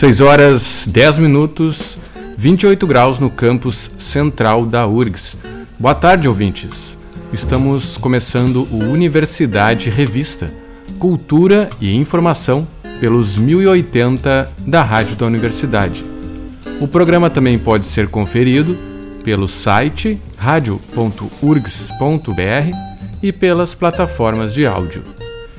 6 horas 10 minutos, 28 graus no campus central da URGS. Boa tarde, ouvintes. Estamos começando o Universidade Revista, Cultura e Informação pelos 1080 da Rádio da Universidade. O programa também pode ser conferido pelo site radio.urgs.br e pelas plataformas de áudio.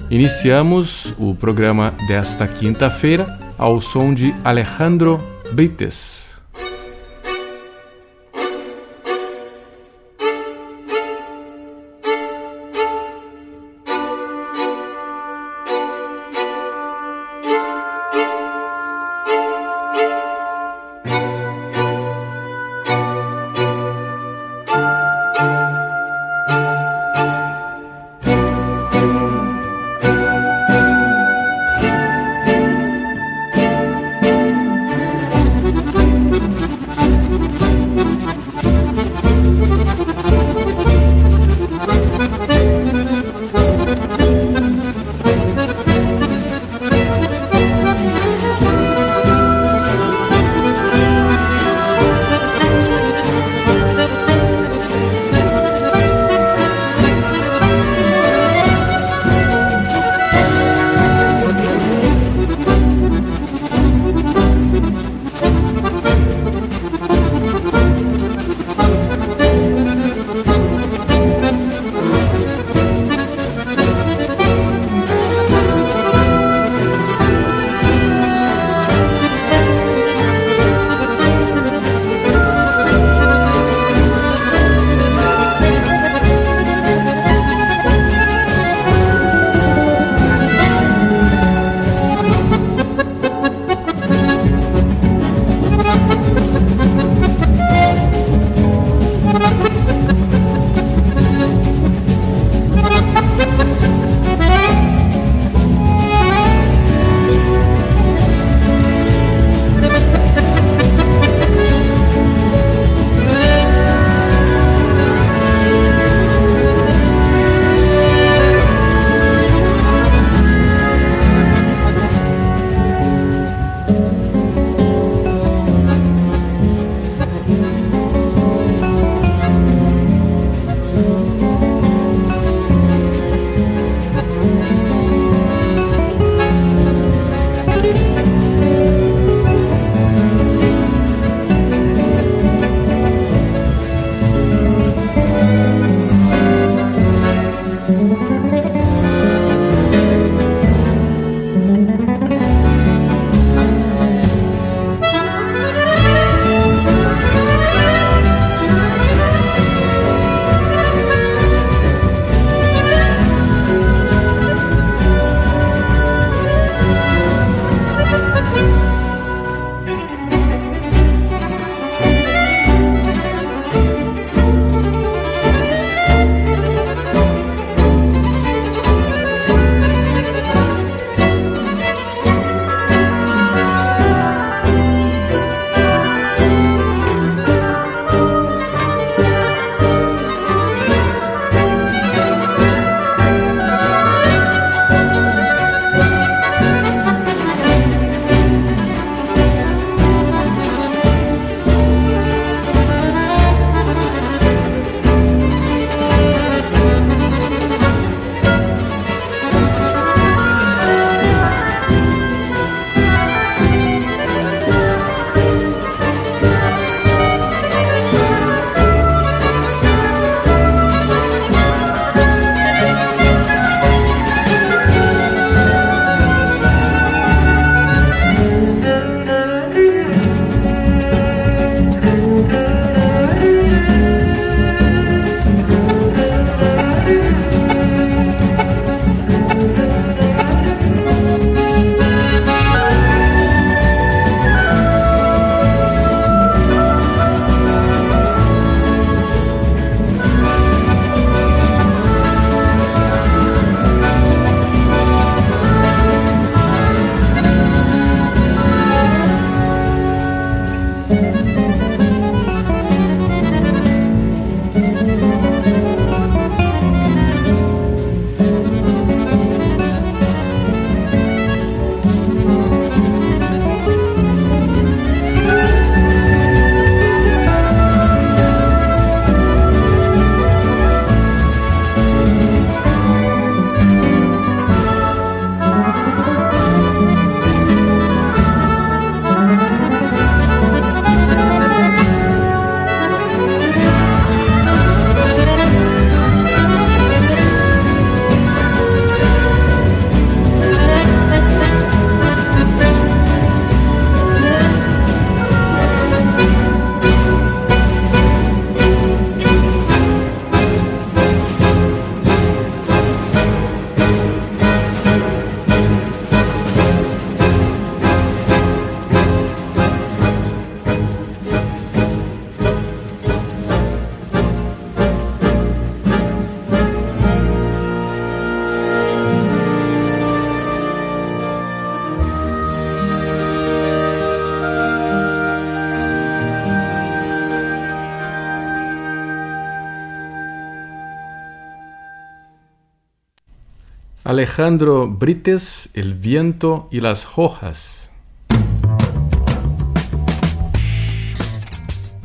Iniciamos o programa desta quinta-feira ao som de Alejandro Brites. Alejandro Brites, El viento y las hojas.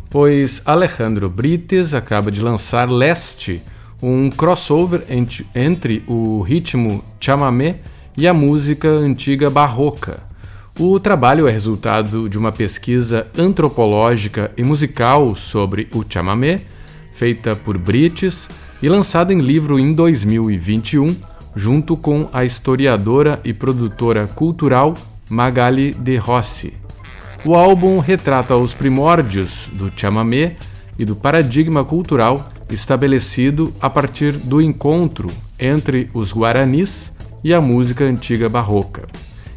Pois Alejandro Brites acaba de lançar Leste, um crossover entre o ritmo chamamé e a música antiga barroca. O trabalho é resultado de uma pesquisa antropológica e musical sobre o chamamé, feita por Brites e lançada em livro em 2021, junto com a historiadora e produtora cultural Magali de Rossi. O álbum retrata os primórdios do chamamé e do paradigma cultural estabelecido a partir do encontro entre os guaranis e a música antiga barroca.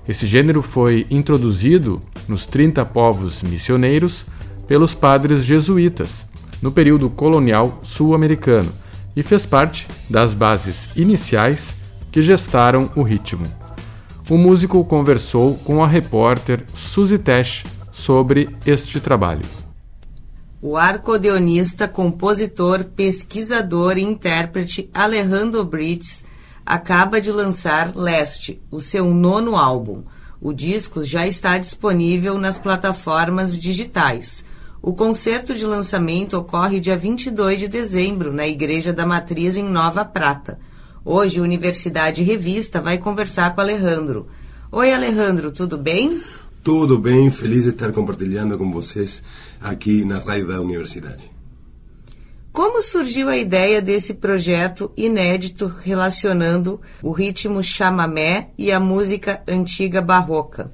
Esse gênero foi introduzido nos 30 povos missioneiros pelos padres jesuítas no período colonial sul-americano e fez parte das bases iniciais que gestaram o ritmo. O músico conversou com a repórter Suzy Tesh sobre este trabalho. O arcodeonista, compositor, pesquisador e intérprete Alejandro Brits acaba de lançar Leste, o seu nono álbum. O disco já está disponível nas plataformas digitais. O concerto de lançamento ocorre dia 22 de dezembro na Igreja da Matriz em Nova Prata. Hoje, Universidade Revista vai conversar com Alejandro. Oi, Alejandro, tudo bem? Tudo bem, feliz de estar compartilhando com vocês aqui na rádio da universidade. Como surgiu a ideia desse projeto inédito relacionando o ritmo chamamé e a música antiga barroca?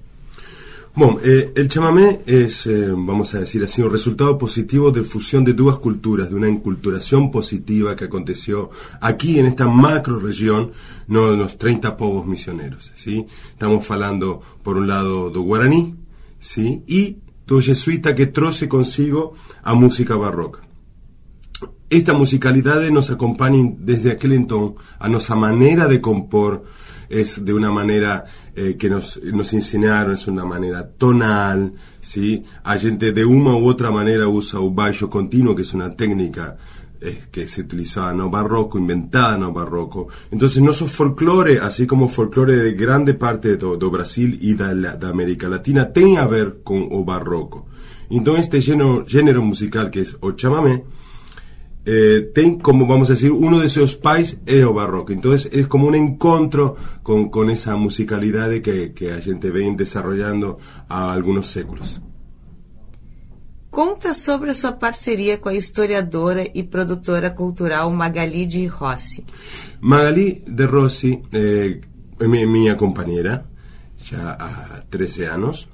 Bom, eh, el chamamé es, eh, vamos a decir así, un resultado positivo de fusión de dos culturas, de una enculturación positiva que aconteció aquí en esta macro región, no de los 30 povos misioneros, ¿sí? Estamos hablando, por un lado, do guaraní, ¿sí? Y do jesuita que trouxe consigo a música barroca. Esta musicalidad nos acompaña desde aquel entonces a nuestra manera de compor, es de una manera eh, que nos, nos enseñaron, es una manera tonal, ¿sí? A gente de una u otra manera usa un bajo continuo, que es una técnica eh, que se utilizaba no barroco, inventada no barroco. Entonces, nuestro folclore, así como folclore de grande parte de todo Brasil y de, América Latina, tiene a ver con o barroco. Entonces, este género, género musical que es o chamamé, eh, como vamos a decir, uno de esos pais es o barroco. Entonces es como un encuentro con, con esa musicalidad que, que a gente ven desarrollando a algunos séculos. Conta sobre su parcería con la historiadora y productora cultural Magali de Rossi. Magali de Rossi eh, es mi, mi compañera, ya a 13 años.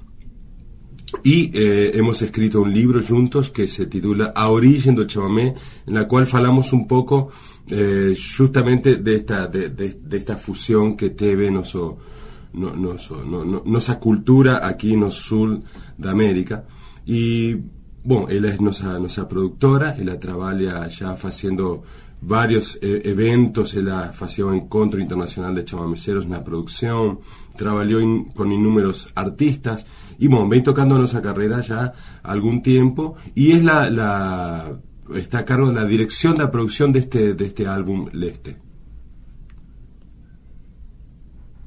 Y eh, hemos escrito un libro juntos que se titula A Origen del Chamamé, en la cual falamos un poco eh, justamente de esta, de, de, esta fusión que teve noso, no, no, no, cultura aquí el sur de América. Y, bueno, ella es nuestra, nuestra productora, ella trabaja ya haciendo varios eh, eventos, ella hacía un encuentro internacional de chamameceros en la producción, trabajó con inúmeros artistas y bueno, ven tocando nuestra carrera ya algún tiempo y es la, la está a cargo de la dirección de la producción de este, de este álbum Leste.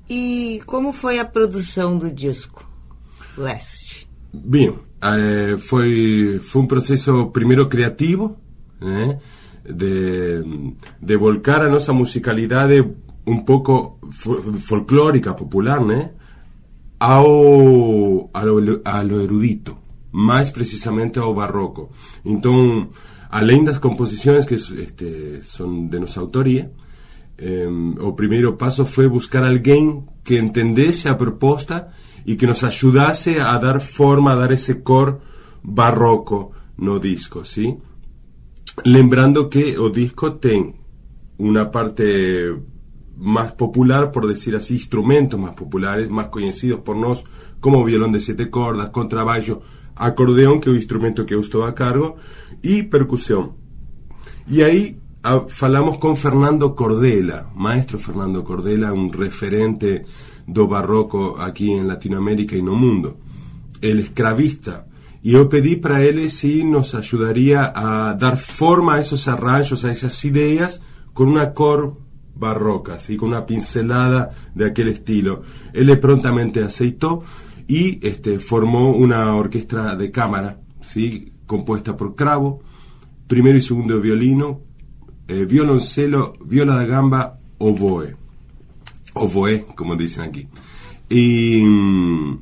E como foi a produção do disco Leste? Bem, eh, foi, foi um processo primeiro criativo, né? de, de volcar a nossa musicalidade un pouco folclórica, popular, né? A, lo, a lo erudito, mais precisamente ao barroco. Então, além das composições que este, são de nossa autoria, eh, o passo foi buscar alguém que entendesse a proposta e que nos ajudasse a dar forma, a dar esse cor barroco no disco, ¿sí? Lembrando que o disco tem una parte más popular, por decir así, instrumentos más populares, más conocidos por nos, como violón de siete cordas, contrabajo, acordeón, que es un instrumento que usted a cargo, y percusión. Y ahí ah, falamos con Fernando Cordela, maestro Fernando Cordela, un referente do barroco aquí en Latinoamérica y no mundo. El escravista. Y yo pedí para él si nos ayudaría a dar forma a esos arranjos, a esas ideas, con un acorde barroca, ¿sí? con una pincelada de aquel estilo. Él prontamente aceitó y este, formó una orquesta de cámara, ¿sí? compuesta por Cravo, primero y segundo violino, eh, violoncelo, viola da gamba, oboe. Oboe, como dicen aquí. Y mm,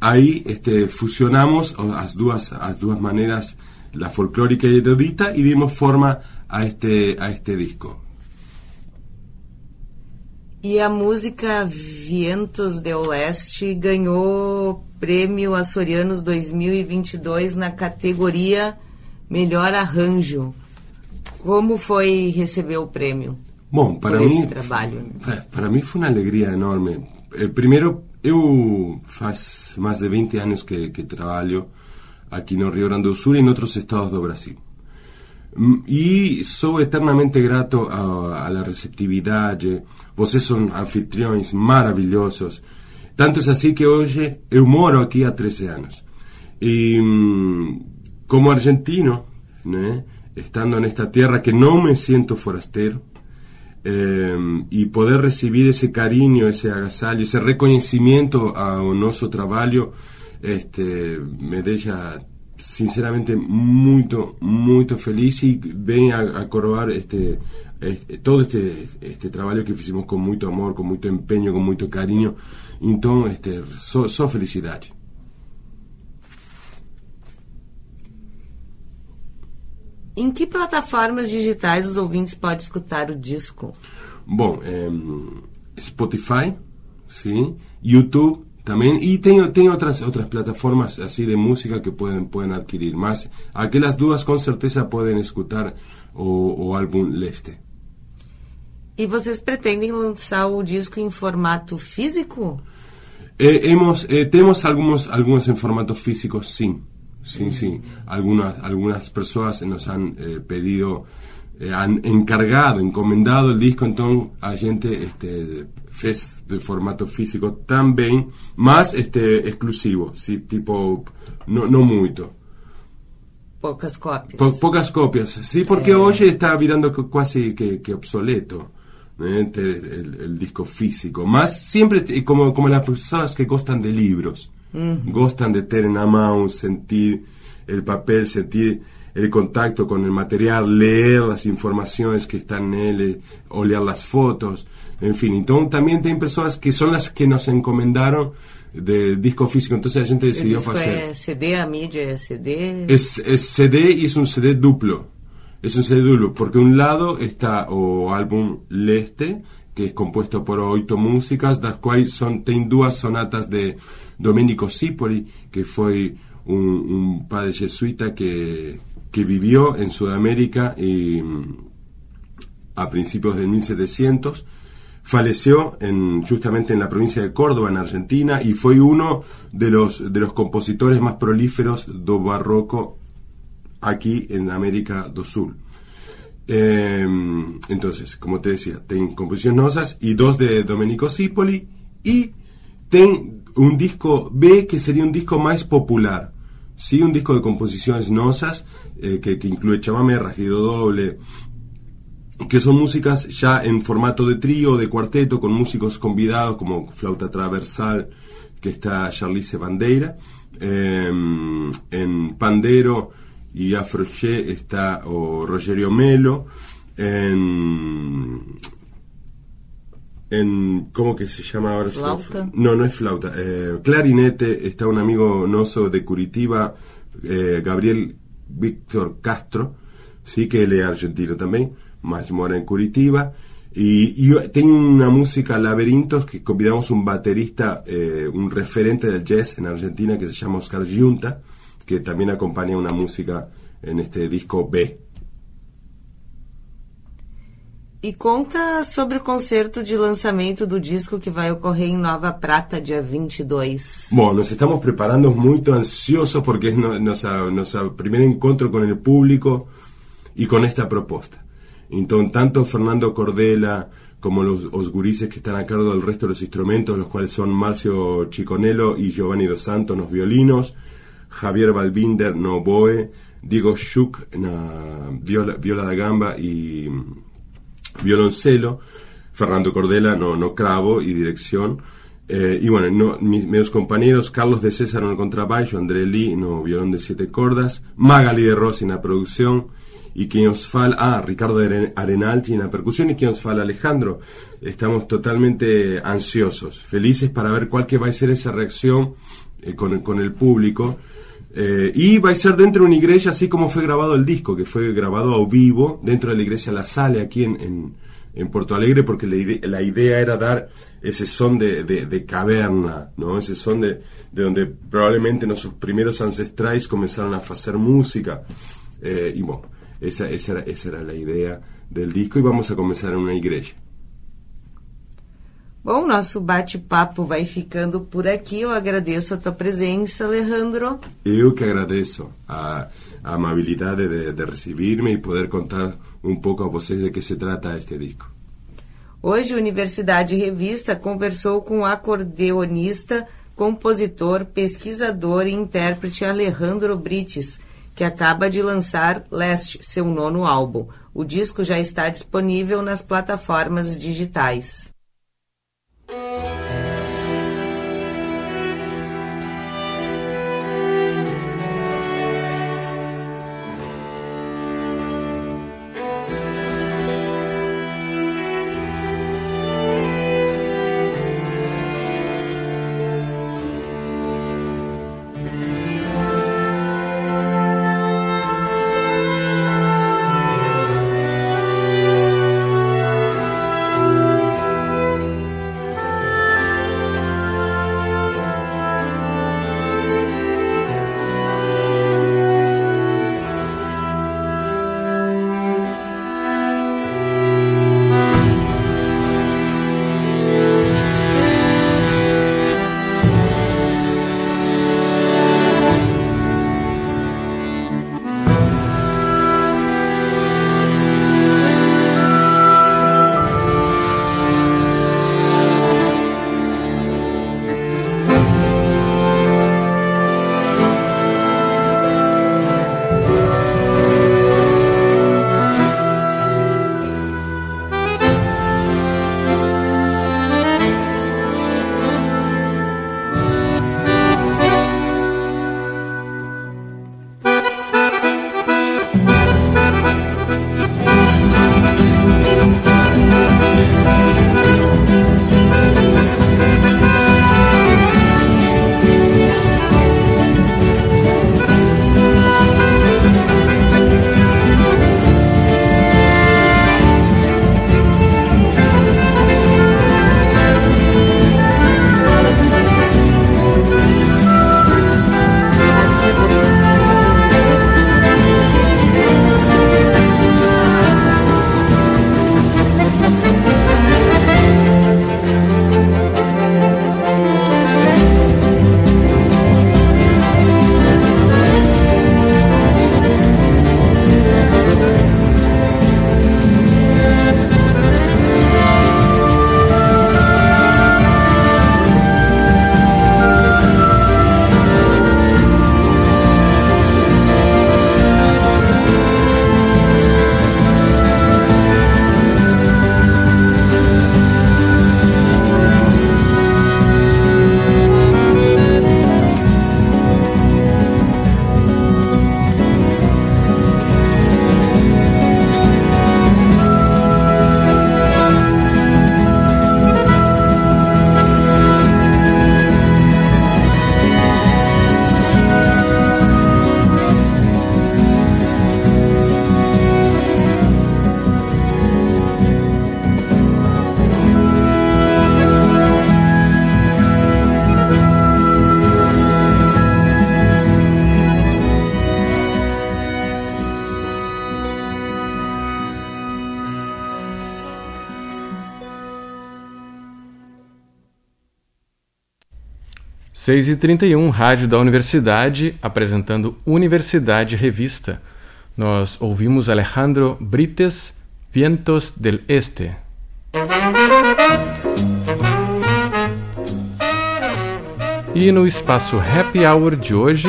ahí este, fusionamos las dos, las dos maneras, la folclórica y erudita, y dimos forma a este, a este disco. E a música Vientos do Leste ganhou prêmio Açorianos 2022 na categoria Melhor Arranjo. Como foi receber o prêmio? Bom, para mim, trabalho? Para mim foi uma alegria enorme. Eh, primeiro, eu faz mais de 20 anos que, que trabalho aqui no Rio Grande do Sul e em outros estados do Brasil. E sou eternamente grato a la receptividade. Vocês são anfitriões maravilhosos. Tanto é assim que hoje eu moro aqui há 13 anos. E como argentino, né, estando nesta terra que não me sinto forasteiro, eh, e poder receber esse carinho, esse agasalho, esse reconhecimento ao nosso trabalho, este, me deixa sinceramente muito, muito feliz e vem a, a coroar este, este, todo este, este trabalho que fizemos com muito amor, com muito empenho, com muito carinho. Então, este, só, só felicidade. Em que plataformas digitais os ouvintes podem escutar o disco? Bom, é, Spotify, sim, YouTube, también y tengo, tengo otras otras plataformas así de música que pueden pueden adquirir más aquellas dudas con certeza pueden escuchar o, o álbum Leste E vocês pretendem lançar o disco em formato físico? Eh, hemos, eh, tenemos algunos, algunos en formato físico, sí. Sí, sí. Algunas, algunas personas nos han eh, pedido eh, han encargado, encomendado el disco, entonces a gente este, fez de formato físico también, más este, exclusivo, sí, tipo, no, no mucho. Pocas copias. Po, pocas copias, sí, porque eh. hoy está virando casi que, que obsoleto. ¿eh? El, el, disco físico, más siempre como, como las personas que gustan de libros, uh -huh. gustan de tener en la mano, sentir el papel, sentir el contacto con el material, leer las informaciones que están en él, eh, o leer las fotos, en fin. Entonces también hay personas que son las que nos encomendaron del disco físico, entonces la gente decidió hacer... ¿Es CD, a media es CD? Es, es CD y es un CD duplo. Es un CD duplo, porque un lado está o álbum Leste, que es compuesto por ocho músicas, las cuales son, ten dos sonatas de Domenico Cipoli, que fue un, un padre jesuita que que vivió en Sudamérica mm, a principios de 1700. Falleció en, justamente en la provincia de Córdoba, en Argentina, y fue uno de los, de los compositores más prolíferos do barroco aquí en América do Sul. Em, entonces, como te decía, ten composiciones nosas y dos de Domenico Cipoli y ten un disco B que sería un disco más popular, sí, un disco de composiciones nosas eh, que, que, incluye chamamé, rajido doble, que son músicas ya en formato de trío, de cuarteto, con músicos convidados como flauta transversal, que está Charlize Bandeira, eh, en pandero y afroché está Rogerio Melo, en en ¿cómo que se llama ahora? Flauta. No, no es flauta. Eh, clarinete está un amigo noso de Curitiba, eh, Gabriel Víctor Castro, sí que él es argentino también, más mora en Curitiba. Y, y tengo una música Laberintos que convidamos un baterista, eh, un referente del jazz en Argentina que se llama Oscar Giunta, que también acompaña una música en este disco B. E conta sobre o concerto de lançamento do disco que vai ocorrer em Nova Prata, dia 22. Bom, nos estamos preparando muito ansiosos porque é nosso, nosso primeiro encontro com o público e com esta proposta. Então, tanto Fernando Cordela como los, os gurises que están a cargo del resto de los instrumentos, los cuales son Marcio Chiconello y Giovanni Dos Santos, los violinos, Javier Balbinder, no boe, Diego Schuch, na viola, viola da gamba y violoncelo, Fernando Cordela no, no cravo y dirección. Eh, y bueno, no, mis, compañeros, Carlos de César en el contrabajo, André Lee no violón de siete cordas, Magali de Rossi en la producción, y quien os fala, ah, Ricardo Arenalti en la percusión y quien os fala Alejandro. Estamos totalmente ansiosos, felices para ver cuál que va a ser esa reacción eh, con, con, el público. Eh, y va a ser dentro de una iglesia, así como fue grabado el disco, que fue grabado a vivo dentro de la iglesia La Sale, aquí en, en, en Porto Alegre, porque la, la, idea era dar ese son de, de, de caverna, ¿no? ese son de, de, donde probablemente nuestros primeros ancestrales comenzaron a hacer música. Eh, y bueno, esa, esa, era, esa era la idea del disco e vamos a começar em uma igreja. Bom, nosso bate-papo vai ficando por aqui. Eu agradeço a tua presença, Alejandro. Eu que agradeço a, a amabilidade de, de receber-me e poder contar um pouco a vocês de que se trata este disco. Hoje, Universidade Revista conversou com o acordeonista, compositor, pesquisador e intérprete Alejandro Brites que acaba de lançar Last, seu nono álbum. O disco já está disponível nas plataformas digitais. Thank you. 6h31, Rádio da Universidade, apresentando Universidade Revista. Nós ouvimos Alejandro Brites, Vientos del Este. E no espaço Happy Hour de hoje,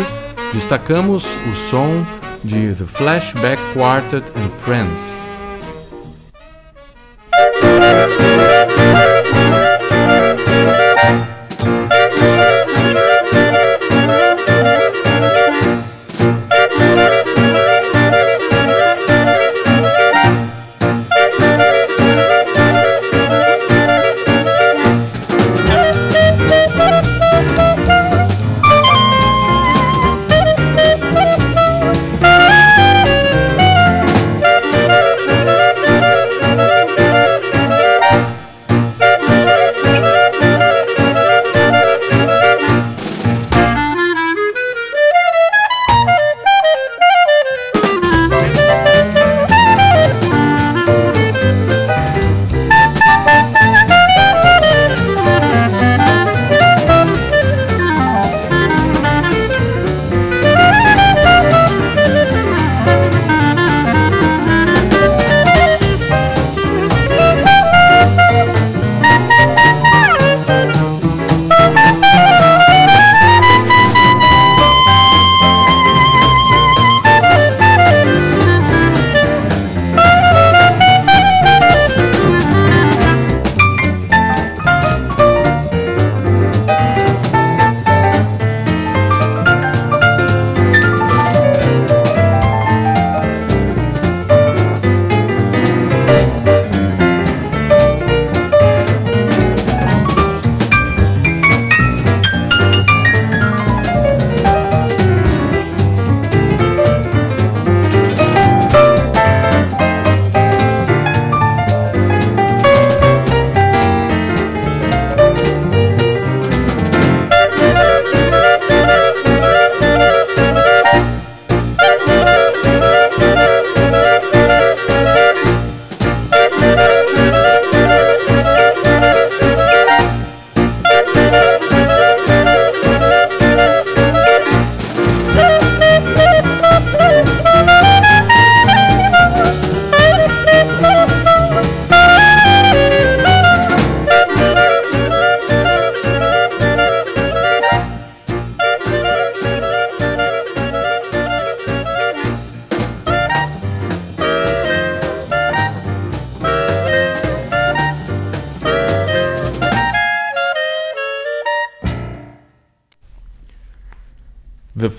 destacamos o som de The Flashback Quartet and Friends.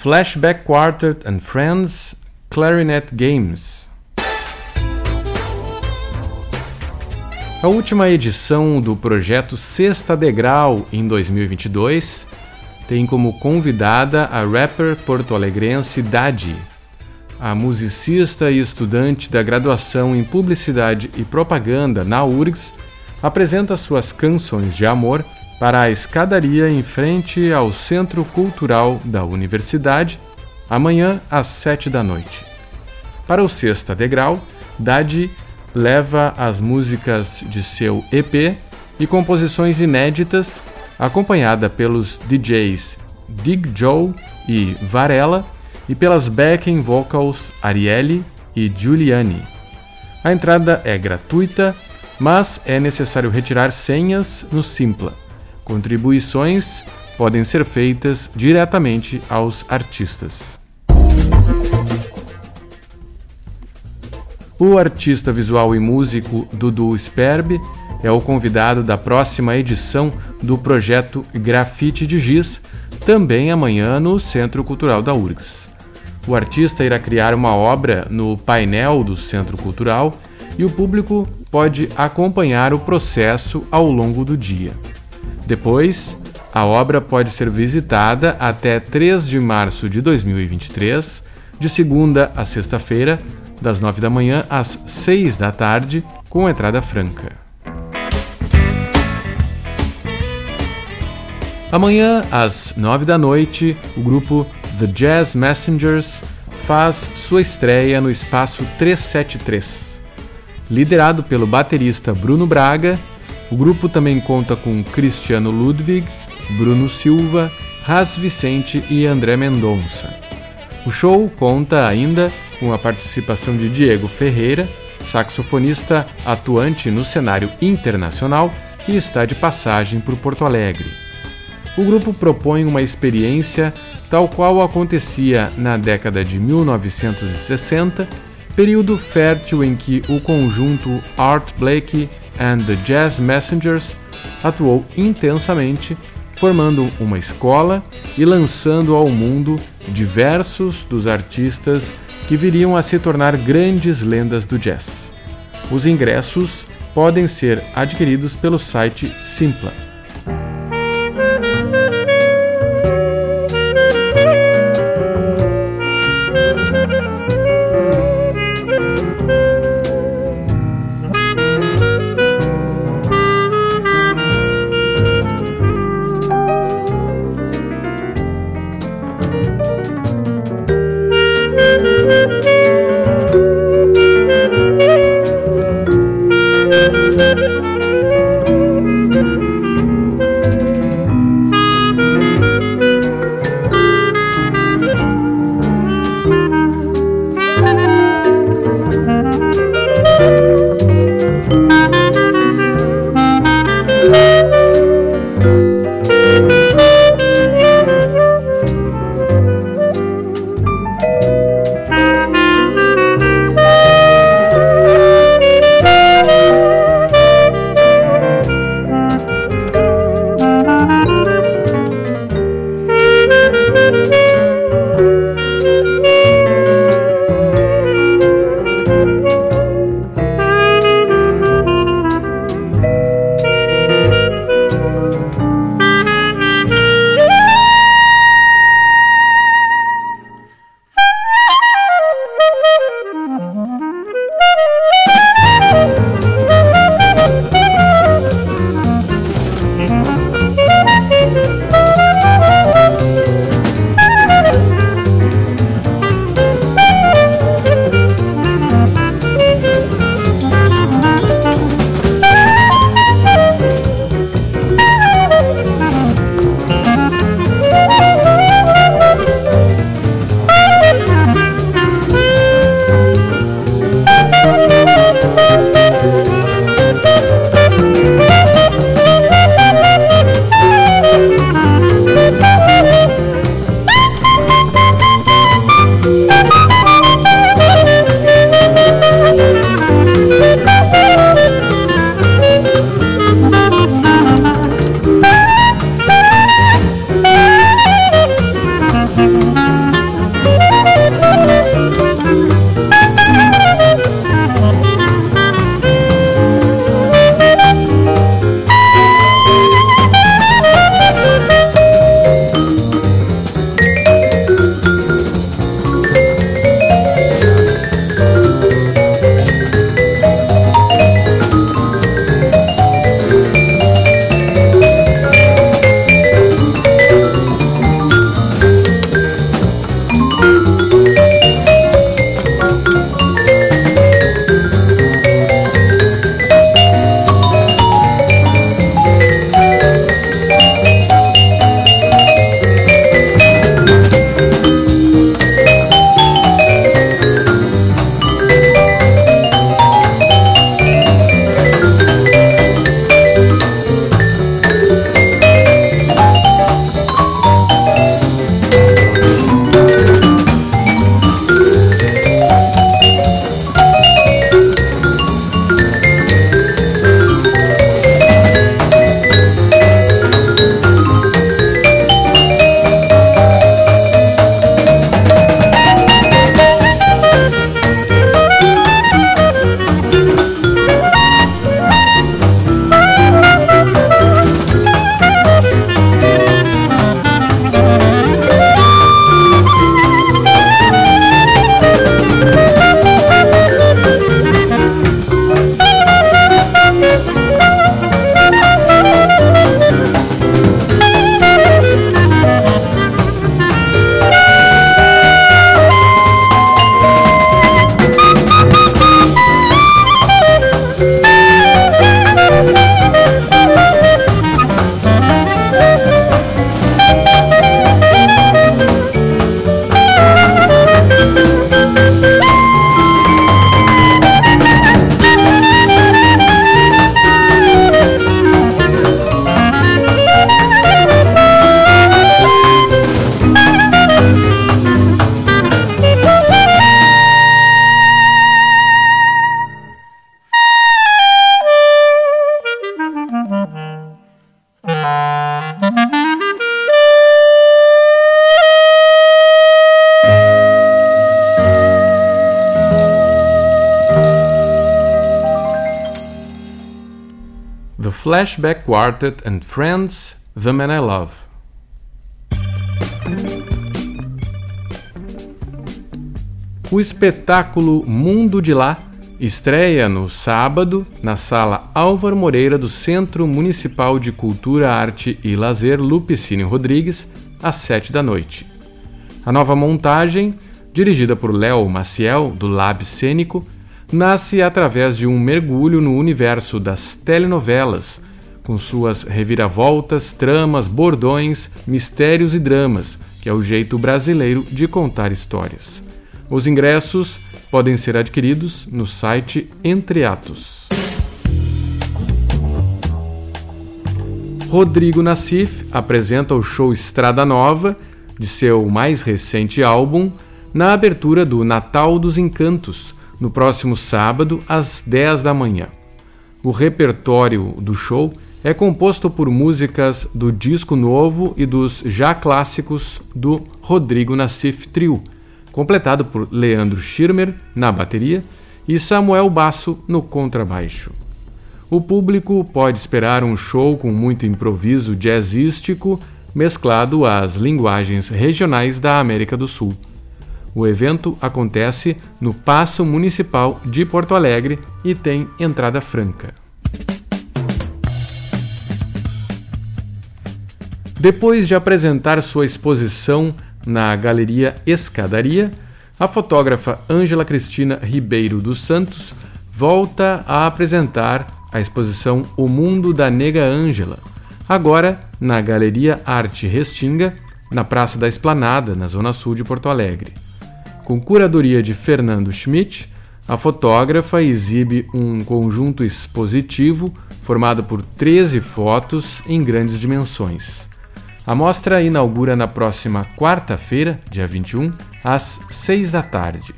Flashback Quartet and Friends Clarinet Games. A última edição do projeto Sexta Degrau em 2022 tem como convidada a rapper porto-alegrense Dadi. A musicista e estudante da graduação em Publicidade e Propaganda na URGS apresenta suas canções de amor para a escadaria em frente ao Centro Cultural da Universidade, amanhã às sete da noite. Para o Sexta Degrau, Dadi leva as músicas de seu EP e composições inéditas, acompanhada pelos DJs Dig Joe e Varela e pelas backing vocals Arielle e Giuliani. A entrada é gratuita, mas é necessário retirar senhas no Simpla. Contribuições podem ser feitas diretamente aos artistas. O artista visual e músico Dudu Sperb é o convidado da próxima edição do projeto Grafite de Giz, também amanhã no Centro Cultural da URGS. O artista irá criar uma obra no painel do Centro Cultural e o público pode acompanhar o processo ao longo do dia. Depois, a obra pode ser visitada até 3 de março de 2023, de segunda a sexta-feira, das 9 da manhã às 6 da tarde, com entrada franca. Amanhã, às 9 da noite, o grupo The Jazz Messengers faz sua estreia no espaço 373. Liderado pelo baterista Bruno Braga o grupo também conta com Cristiano Ludwig, Bruno Silva, Ras Vicente e André Mendonça. O show conta ainda com a participação de Diego Ferreira, saxofonista atuante no cenário internacional que está de passagem por Porto Alegre. O grupo propõe uma experiência tal qual acontecia na década de 1960, período fértil em que o conjunto Art Blakey and the Jazz Messengers atuou intensamente, formando uma escola e lançando ao mundo diversos dos artistas que viriam a se tornar grandes lendas do jazz. Os ingressos podem ser adquiridos pelo site Simpla. Flashback Quartet and Friends, The Man I Love. O espetáculo Mundo de Lá estreia no sábado na Sala Álvaro Moreira do Centro Municipal de Cultura, Arte e Lazer Lupicínio Rodrigues, às sete da noite. A nova montagem, dirigida por Léo Maciel, do Lab Cênico, nasce através de um mergulho no universo das telenovelas, com suas reviravoltas, tramas, bordões, mistérios e dramas, que é o jeito brasileiro de contar histórias. Os ingressos podem ser adquiridos no site Entre Atos. Rodrigo Nassif apresenta o show Estrada Nova, de seu mais recente álbum, na abertura do Natal dos Encantos, no próximo sábado, às 10 da manhã. O repertório do show é composto por músicas do disco novo e dos já clássicos do Rodrigo Nassif Trio, completado por Leandro Schirmer na bateria e Samuel Basso no contrabaixo. O público pode esperar um show com muito improviso jazzístico mesclado às linguagens regionais da América do Sul. O evento acontece no Paço Municipal de Porto Alegre e tem entrada franca. Depois de apresentar sua exposição na Galeria Escadaria, a fotógrafa Ângela Cristina Ribeiro dos Santos volta a apresentar a exposição O Mundo da Nega Ângela, agora na Galeria Arte Restinga, na Praça da Esplanada, na Zona Sul de Porto Alegre. Com curadoria de Fernando Schmidt, a fotógrafa exibe um conjunto expositivo formado por 13 fotos em grandes dimensões. A mostra inaugura na próxima quarta-feira, dia 21, às 6 da tarde.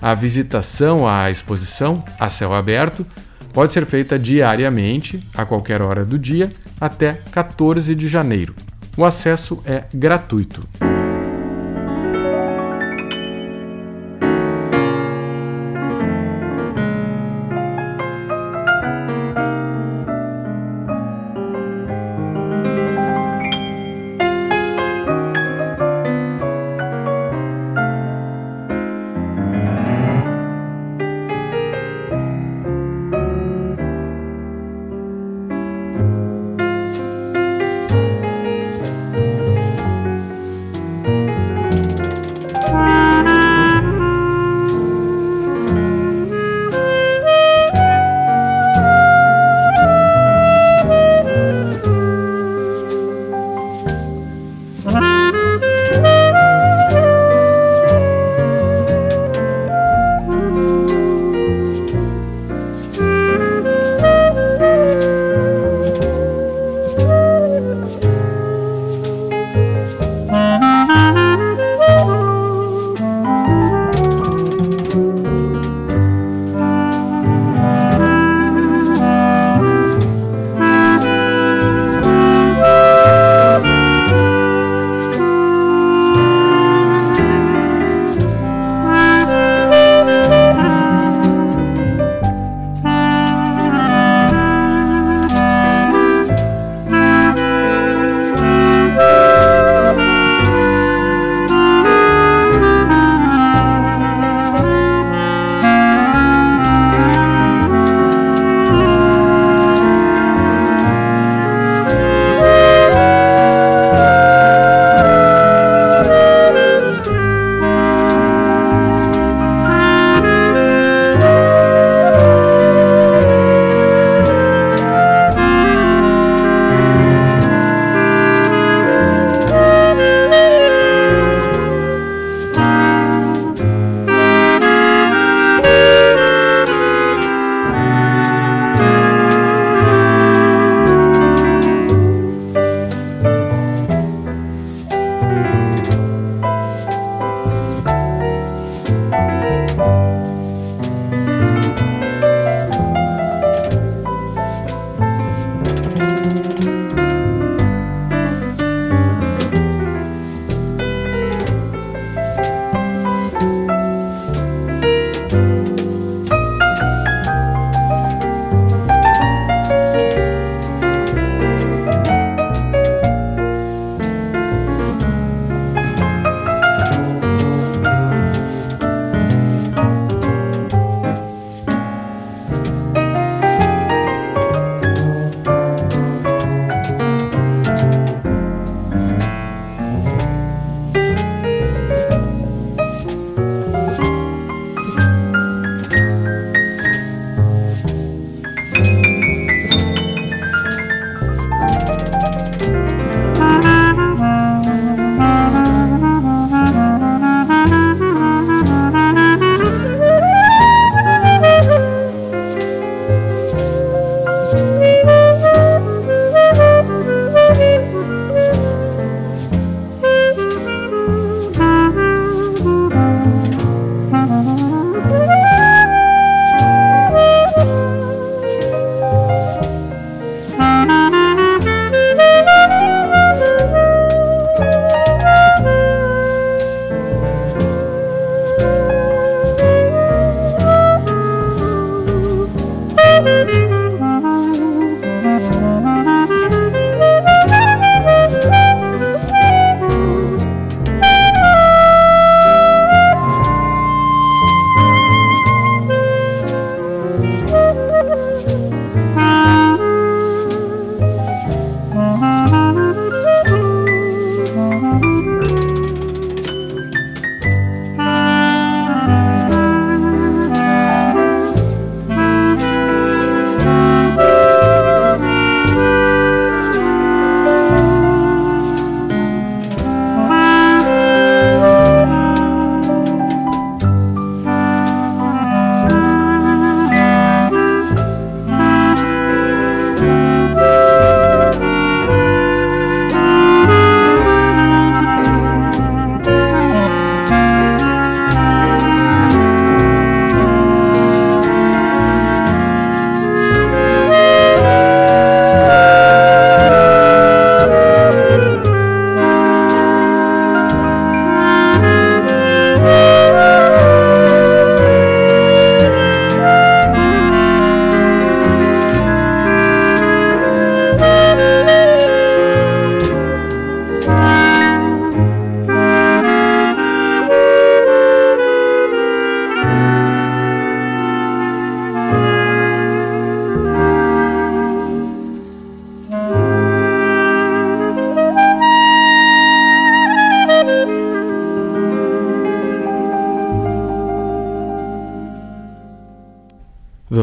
A visitação à exposição, a céu aberto, pode ser feita diariamente, a qualquer hora do dia, até 14 de janeiro. O acesso é gratuito.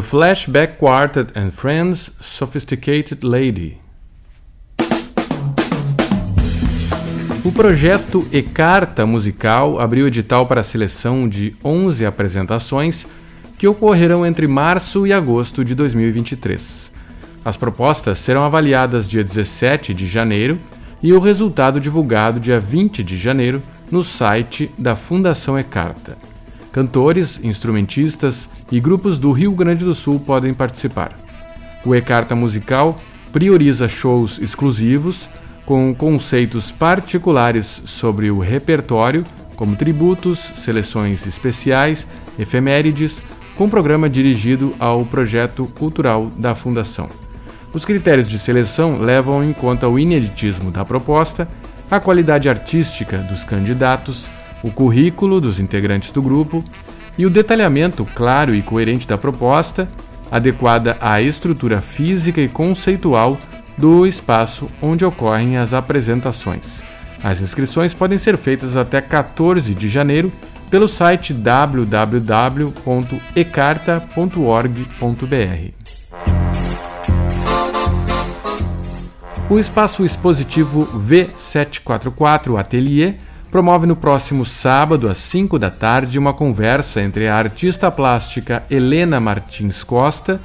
Flashback Quartet and Friends Sophisticated Lady. O projeto E-Carta Musical abriu edital para a seleção de 11 apresentações que ocorrerão entre março e agosto de 2023. As propostas serão avaliadas dia 17 de janeiro e o resultado divulgado dia 20 de janeiro no site da Fundação E-Carta. Cantores, instrumentistas e grupos do Rio Grande do Sul podem participar. O E-Carta Musical prioriza shows exclusivos com conceitos particulares sobre o repertório, como tributos, seleções especiais, efemérides, com programa dirigido ao projeto cultural da Fundação. Os critérios de seleção levam em conta o ineditismo da proposta, a qualidade artística dos candidatos, o currículo dos integrantes do grupo e o detalhamento claro e coerente da proposta, adequada à estrutura física e conceitual do espaço onde ocorrem as apresentações. As inscrições podem ser feitas até 14 de janeiro pelo site www.ecarta.org.br. O espaço expositivo V744 Atelier promove no próximo sábado, às 5 da tarde, uma conversa entre a artista plástica Helena Martins Costa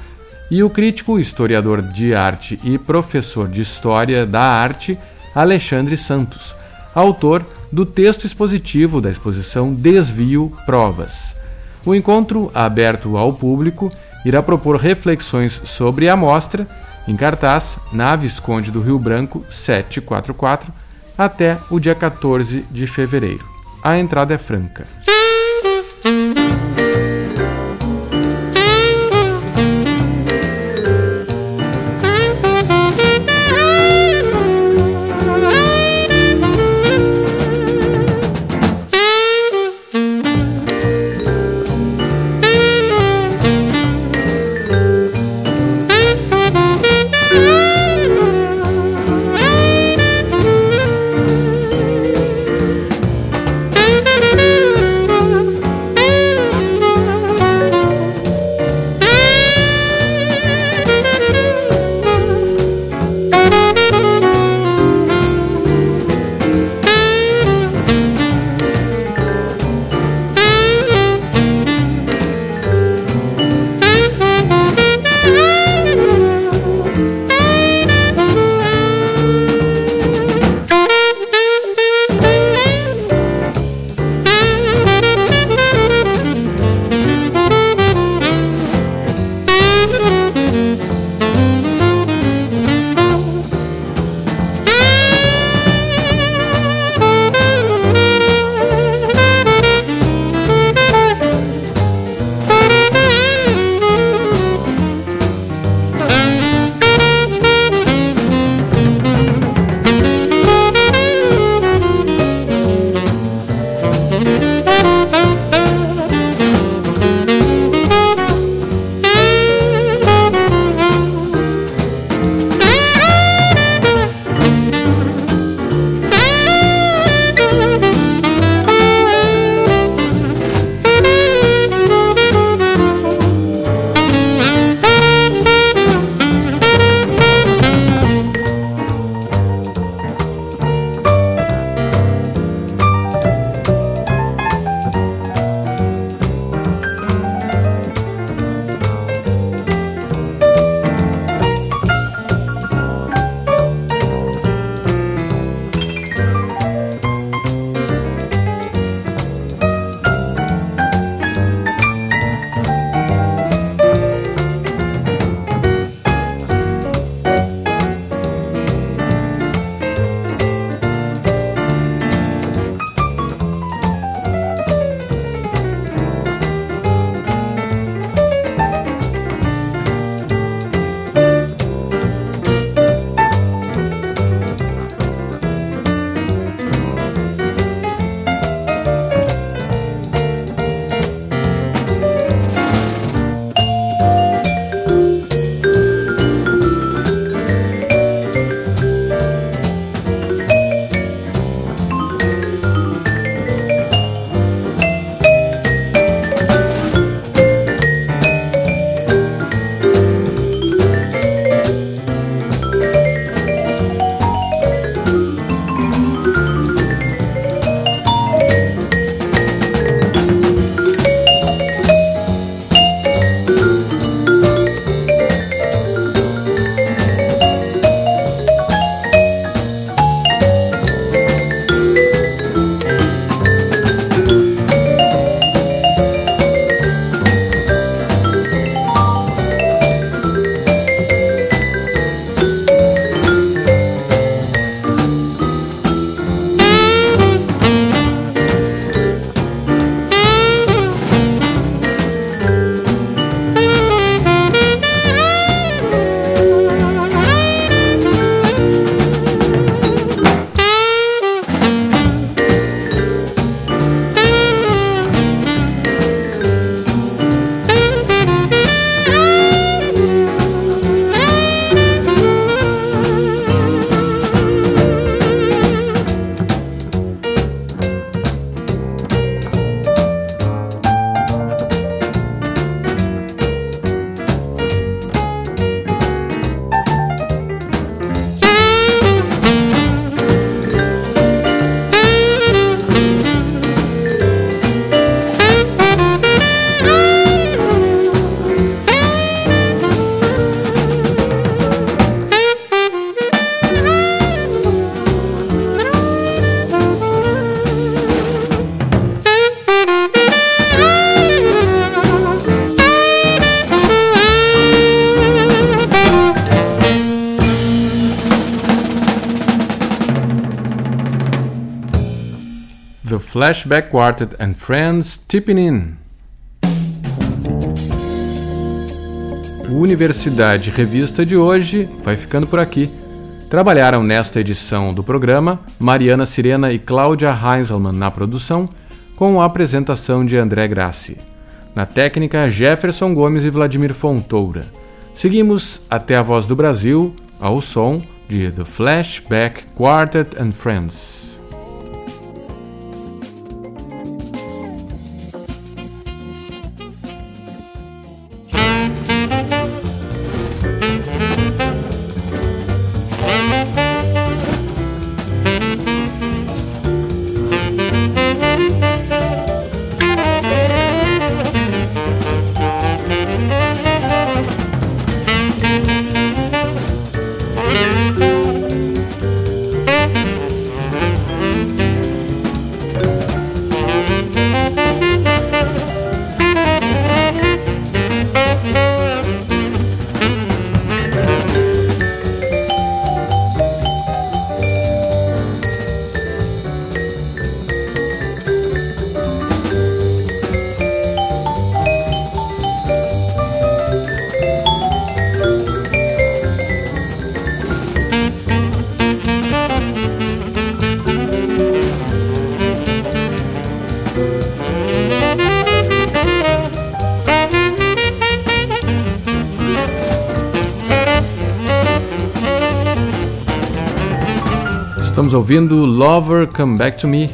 e o crítico, historiador de arte e professor de História da Arte, Alexandre Santos, autor do texto expositivo da exposição Desvio Provas. O encontro, aberto ao público, irá propor reflexões sobre a mostra, em cartaz, na Visconde do Rio Branco 744, até o dia 14 de fevereiro. A entrada é franca. Flashback Quartet and Friends Tipping In. Universidade Revista de hoje vai ficando por aqui. Trabalharam nesta edição do programa Mariana Sirena e Cláudia Heinzelmann na produção, com a apresentação de André Grassi. Na técnica, Jefferson Gomes e Vladimir Fontoura. Seguimos até a Voz do Brasil, ao som de The Flashback Quartet and Friends. Estamos ouvindo Lover Come Back to Me.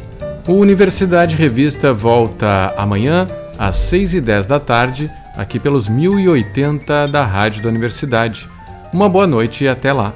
O Universidade Revista volta amanhã às 6 e 10 da tarde, aqui pelos 1080 da Rádio da Universidade. Uma boa noite e até lá.